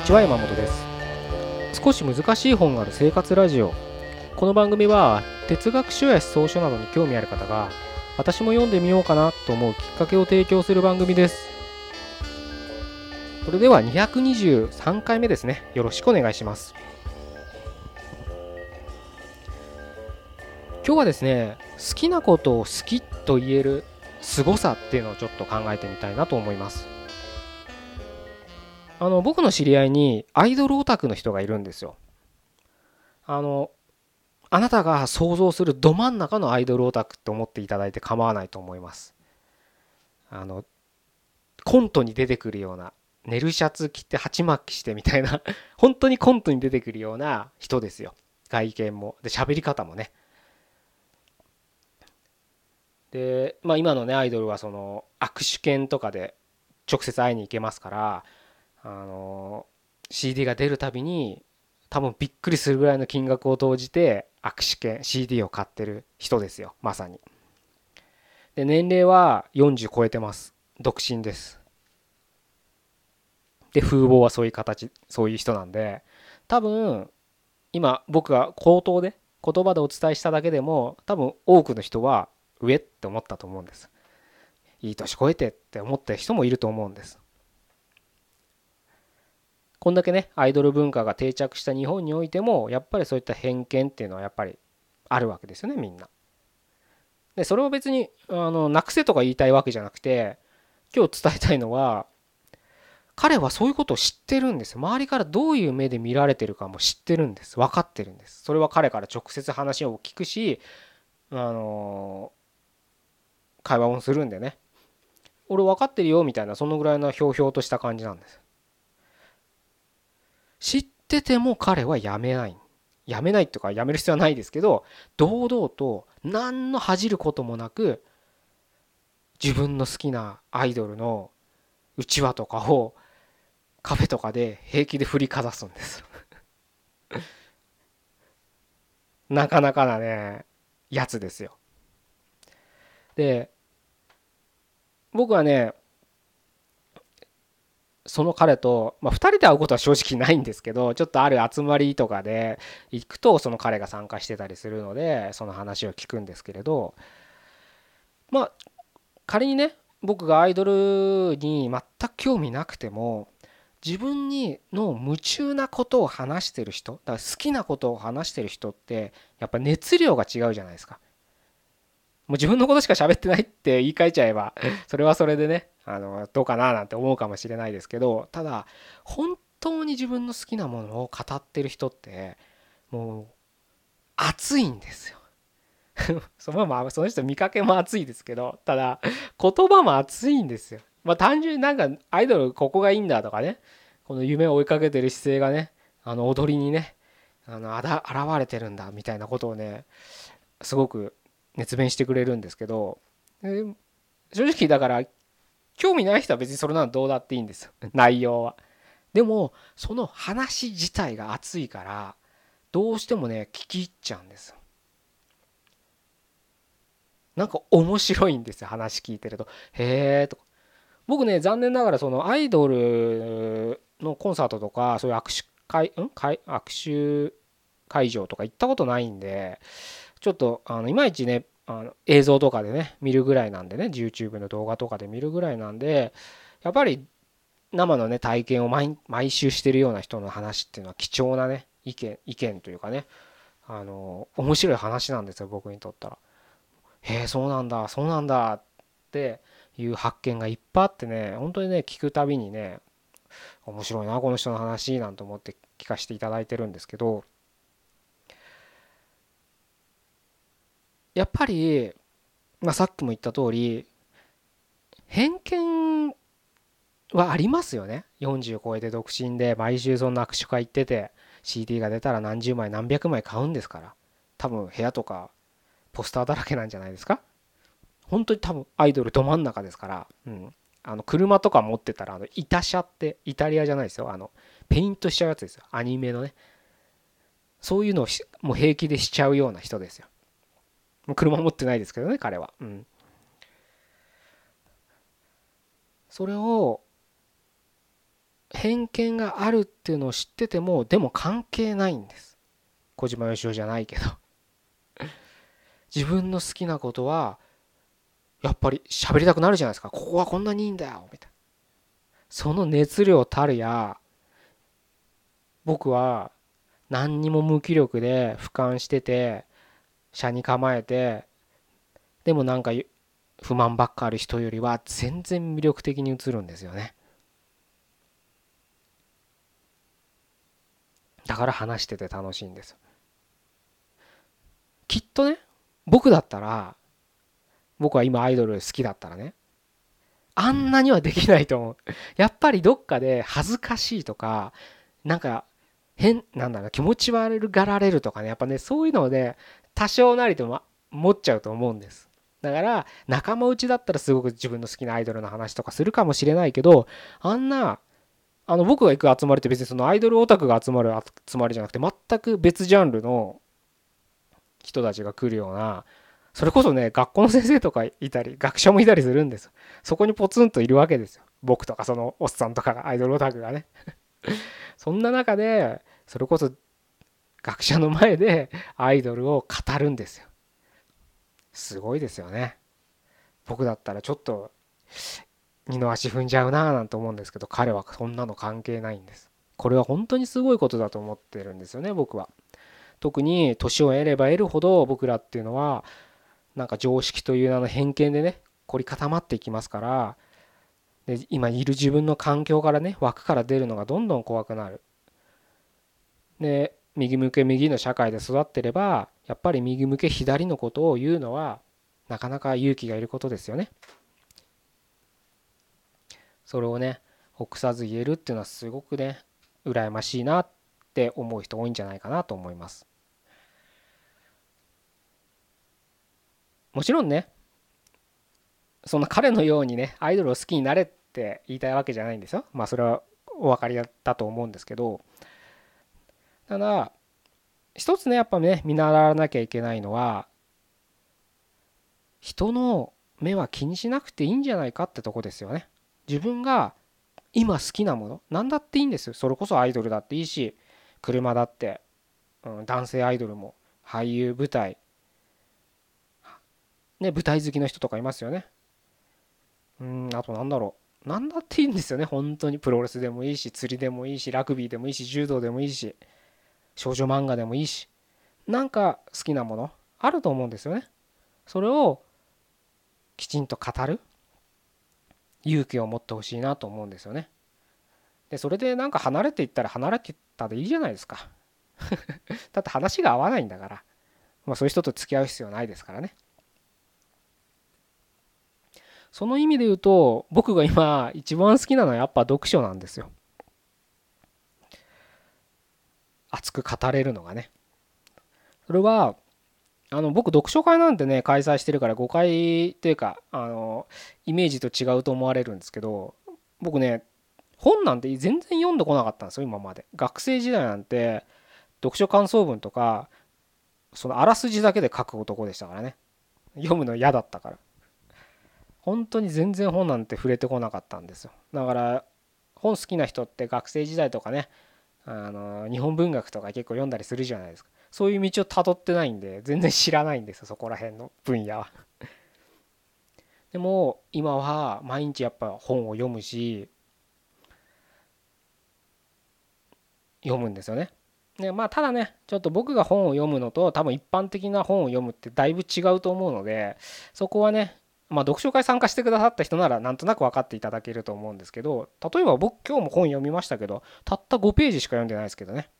にちは山本です。少し難しい本がある生活ラジオ。この番組は哲学書や思想書などに興味ある方が私も読んでみようかなと思うきっかけを提供する番組です。それでは223回目ですね。よろしくお願いします。今日はですね好きなことを好きと言える凄さっていうのをちょっと考えてみたいなと思います。あの僕の知り合いにアイドルオタクの人がいるんですよ。あのあなたが想像するど真ん中のアイドルオタクって思っていただいて構わないと思います。あのコントに出てくるような寝るシャツ着て鉢巻きしてみたいな 本当にコントに出てくるような人ですよ。外見も。で喋り方もね。でまあ今のねアイドルはその握手券とかで直接会いに行けますからあの CD が出るたびに多分びっくりするぐらいの金額を投じて握手券 CD を買ってる人ですよ。まさに。で年齢は40超えてます。独身です。で風貌はそういう形そういう人なんで。多分今僕が口頭で言葉でお伝えしただけでも多分多くの人は上って思ったと思うんです。いい年越えてって思った人もいると思うんです。こんだけねアイドル文化が定着した日本においてもやっぱりそういった偏見っていうのはやっぱりあるわけですよねみんな。でそれを別にあのなくせとか言いたいわけじゃなくて今日伝えたいのは彼はそういうことを知ってるんです。周りからどういう目で見られてるかも知ってるんです。分かってるんです。それは彼から直接話を聞くしあの会話をするんでね。俺分かってるよみたいなそのぐらいのひょうひょうとした感じなんです。知ってても彼はやめない。やめないとかやめる必要はないですけど堂々と何の恥じることもなく自分の好きなアイドルのうちわとかをカフェとかで平気で振りかざすんです。なかなかなねやつですよ。で僕はねその彼と、まあ、2人で会うことは正直ないんですけど ちょっとある集まりとかで行くとその彼が参加してたりするのでその話を聞くんですけれどまあ仮にね僕がアイドルに全く興味なくても自分にの夢中なことを話してる人だから好きなことを話してる人ってやっぱ熱量が違うじゃないですか。もう自分のことしか喋ってないって言い換えちゃえばそれはそれでねあのどうかななんて思うかもしれないですけどただ本当に自分の好きなものを語ってる人ってもう熱いんですよ。そのまあその人見かけも熱いですけどただ言葉も熱いんですよ。まあ単純になんかアイドルここがいいんだとかねこの夢を追いかけてる姿勢がねあの踊りにねあの現れてるんだみたいなことをねすごく熱弁してくれるんですけど正直だから興味ない人は別にそれなのどうだっていいんですよ内容は。でもその話自体が熱いからどうしてもね聞き入っちゃうんですよ。なんか面白いんですよ話聞いてると。へえとか。僕ね残念ながらそのアイドルのコンサートとかそういう握手会ん？握手会場とか行ったことないんでちょっとあのいまいちねあの映像とかでね見るぐらいなんでね YouTube の動画とかで見るぐらいなんでやっぱり生のね体験を毎毎週してるような人の話っていうのは貴重なね意見意見というかねあの面白い話なんですよ僕にとったら。へえそうなんだそうなんだっていう発見がいっぱいあってね本当にね聞くたびにね面白いなこの人の話なんて思って聞かせていただいてるんですけどやっぱり、まあ、さっきも言った通り偏見はありますよね。40超えて独身で毎週そんな握手会行ってて CD が出たら何十枚何百枚買うんですから。多分部屋とかポスターだらけなんじゃないですか。本当に多分アイドルど真ん中ですから、うん、あの車とか持ってたらあのイタ車ってイタリアじゃないですよ。あのペイントしちゃうやつですよ。アニメのね。そういうのをもう平気でしちゃうような人ですよ。車持ってないですけどね彼は。うん、それを偏見があるっていうのを知っててもでも関係ないんです。小島よしおじゃないけど。自分の好きなことはやっぱり喋りたくなるじゃないですか。ここはこんなにいいんだよみたいな。その熱量たるや僕は何にも無気力で俯瞰してて車に構えてでもなんか不満ばっかある人よりは全然魅力的に映るんですよね。だから話してて楽しいんです。きっとね僕だったら僕は今アイドル好きだったらねあんなにはできないと思う。やっぱりどっかで恥ずかしいとかなんか変なんだろう気持ち悪がられるとかねやっぱねそういうので多少なりとも持っちゃうと思うんです。だから仲間内だったらすごく自分の好きなアイドルの話とかするかもしれないけどあんなあの僕が行く集まりって別にそのアイドルオタクが集まる集まりじゃなくて全く別ジャンルの人たちが来るようなそれこそね学校の先生とかいたり学者もいたりするんです。そこにポツンといるわけですよ。僕とかそのおっさんとかがアイドルオタクがね。そんな中でそれこそ学者の前でアイドルを語るんですよ。すごいですよね。僕だったらちょっと二の足踏んじゃうなぁなんて思うんですけど彼はそんなの関係ないんです。これは本当にすごいことだと思ってるんですよね僕は。特に年を得れば得るほど僕らっていうのはなんか常識という名の偏見でね凝り固まっていきますからで今いる自分の環境からね枠から出るのがどんどん怖くなる。で右向け右の社会で育ってればやっぱり右向け左のことを言うのはなかなか勇気がいることですよね。それをね臆さず言えるっていうのはすごくね羨ましいなって思う人多いんじゃないかなと思います。もちろんねそんな彼のようにねアイドルを好きになれって言いたいわけじゃないんですよ。まあそれはお分かりだったと思うんですけどただ一つねやっぱね見習わなきゃいけないのは人の目は気にしなくていいんじゃないかってとこですよね。自分が今好きなもの何だっていいんですよ。それこそアイドルだっていいし車だって、うん、男性アイドルも俳優舞台ね舞台好きの人とかいますよね。うんあとなんだろう何だっていいんですよね本当にプロレスでもいいし釣りでもいいしラグビーでもいいし柔道でもいいし少女漫画でもいいしなんか好きなものあると思うんですよね。それをきちんと語る勇気を持ってほしいなと思うんですよね。でそれでなんか離れていったら離れてったでいいじゃないですか。だって話が合わないんだから、まあ、そういう人と付き合う必要ないですからね。その意味で言うと僕が今一番好きなのはやっぱ読書なんですよ。熱く語れるのがね。それはあの僕読書会なんてね開催してるから誤解っていうかあのイメージと違うと思われるんですけど僕ね本なんて全然読んでこなかったんですよ今まで。学生時代なんて読書感想文とかそのあらすじだけで書く男でしたからね。読むの嫌だったから。本当に全然本なんて触れてこなかったんですよ。だから本好きな人って学生時代とかねあの日本文学とか結構読んだりするじゃないですかそういう道をたどってないんで全然知らないんですそこら辺の分野は。でも今は毎日やっぱ本を読むし読むんですよね。でまあただねちょっと僕が本を読むのと多分一般的な本を読むってだいぶ違うと思うのでそこはねまあ読書会参加してくださった人ならなんとなく分かっていただけると思うんですけど例えば僕今日も本読みましたけどたった5ページしか読んでないですけどね。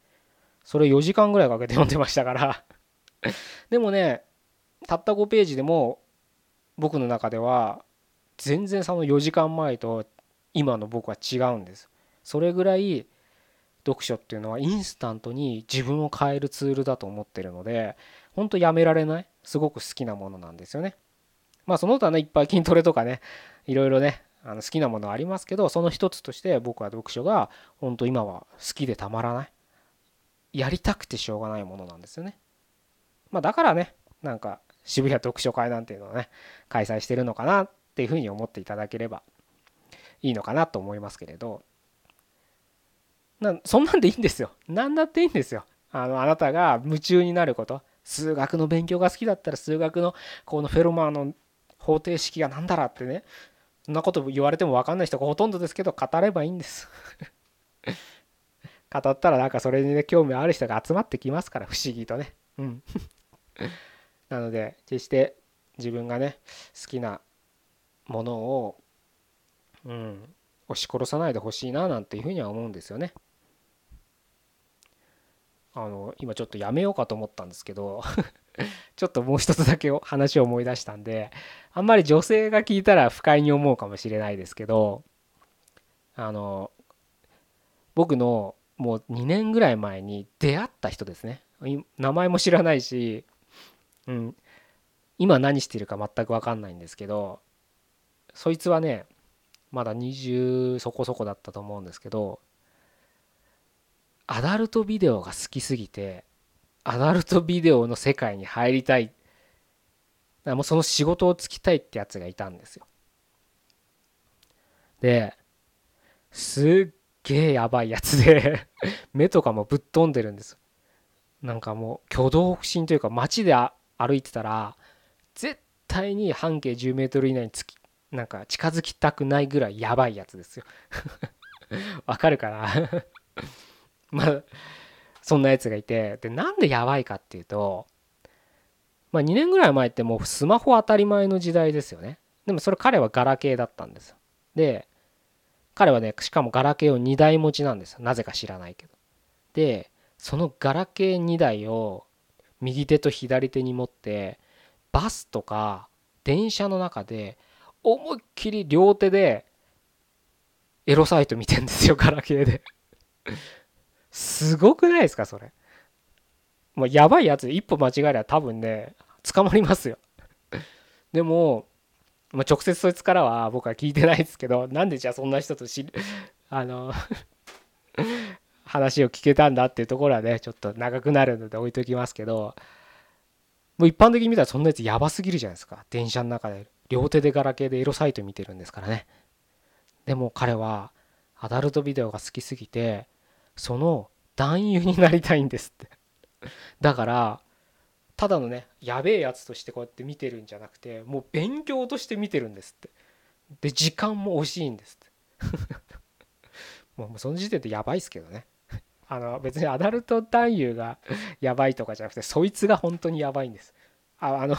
それ4時間ぐらいかけて読んでましたから。でもねたった5ページでも僕の中では全然その4時間前と今の僕は違うんです。それぐらい読書っていうのはインスタントに自分を変えるツールだと思ってるので本当やめられないすごく好きなものなんですよね。まあその他ねいっぱい筋トレとかねいろいろねあの好きなものありますけどその一つとして僕は読書が本当今は好きでたまらない。やりたくてしょうがないものなんですよね。まあ、だからねなんか渋谷読書会なんていうのをね開催してるのかなっていうふうに思っていただければいいのかなと思いますけれど。なそんなんでいいんですよ。何だっていいんですよ。あのあなたが夢中になること。数学の勉強が好きだったら数学のこのフェロマーの方程式が何だらってねそんなこと言われても分かんない人がほとんどですけど語ればいいんです。語ったらなんかそれにね興味ある人が集まってきますから不思議とね。うん。なので決して自分がね好きなものをうん押し殺さないでほしいななんていうふうには思うんですよね。あの今ちょっとやめようかと思ったんですけど ちょっともう一つだけ話を思い出したんであんまり女性が聞いたら不快に思うかもしれないですけどあの僕のもう2年ぐらい前に出会った人ですね。名前も知らないし、うん、今何してるか全く分かんないんですけどそいつはねまだ20そこそこだったと思うんですけどアダルトビデオが好きすぎてアダルトビデオの世界に入りたい。もうその仕事をつきたいってやつがいたんですよ。ですっげえやばいやつで 目とかもぶっ飛んでるんですなんかもう挙動不審というか街で歩いてたら絶対に半径10メートル以内につきなんか近づきたくないぐらいやばいやつですよ。わかるかな？ま あそんなやつがいてでなんでやばいかっていうとまあ2年ぐらい前ってもうスマホ当たり前の時代ですよね。でもそれ彼はガラケーだったんですよ。で彼はねしかもガラケーを2台持ちなんですよ。なぜか知らないけど。でそのガラケー2台を右手と左手に持ってバスとか電車の中で思いっきり両手でエロサイト見てんですよガラケーで。すごくないですかそれ？もうやばいやつ一歩間違えれば多分ね捕まりますよ。でも、まあ、直接そいつからは僕は聞いてないですけどなんでじゃあそんな人と知 あの話を聞けたんだっていうところはねちょっと長くなるので置いときますけどもう一般的に見たらそんなやつやばすぎるじゃないですか。電車の中で両手でガラケーでエロサイト見てるんですからね。でも彼はアダルトビデオが好きすぎてその男優になりたいんですって。だからただのねやべえやつとしてこうやって見てるんじゃなくてもう勉強として見てるんですって。で時間も惜しいんですって。もうその時点でやばいっすけどね。あの別にアダルト男優がやばいとかじゃなくてそいつが本当にやばいんです。ああの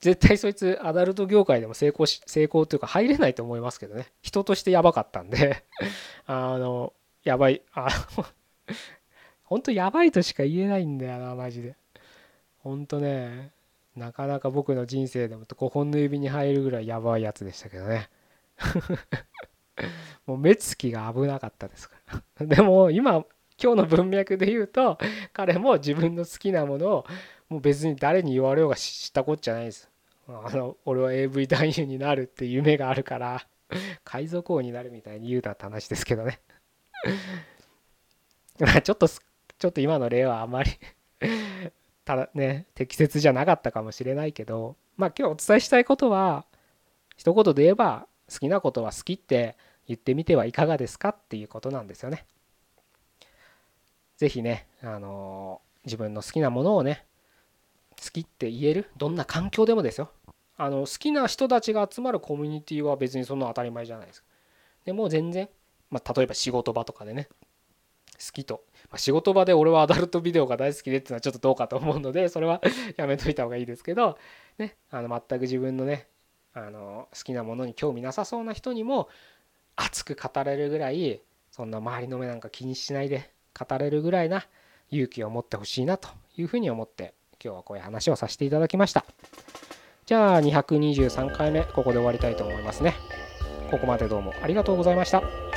絶対そいつアダルト業界でも成功し成功というか入れないと思いますけどね。人としてやばかったんで。あのやばい。あの 本当やばいとしか言えないんだよなマジで。本当ねなかなか僕の人生でも5本の指に入るぐらいやばいやつでしたけどね。もう目つきが危なかったですから。でも今今日の文脈で言うと 彼も自分の好きなものをもう別に誰に言われようが知ったこっちゃないですあの俺は AV 男優になるって夢があるから 海賊王になるみたいに言うたって話ですけどね ちょっとちょっと今の例はあまりただね適切じゃなかったかもしれないけどまあ今日お伝えしたいことは一言で言えば好きなことは好きって言ってみてはいかがですかっていうことなんですよね。是非ね、あの自分の好きなものをね好きって言えるどんな環境でもですよ。あの好きな人たちが集まるコミュニティは別にそんな当たり前じゃないです。かでも全然、まあ、例えば仕事場とかでね好きと、まあ、仕事場で俺はアダルトビデオが大好きでっていうのはちょっとどうかと思うのでそれは やめといた方がいいですけど、ね、あの全く自分のねあの好きなものに興味なさそうな人にも熱く語れるぐらいそんな周りの目なんか気にしないで語れるぐらいな勇気を持ってほしいなというふうに思って今日はこういう話をさせていただきました。じゃあ223回目ここで終わりたいと思いますね。ここまでどうもありがとうございました。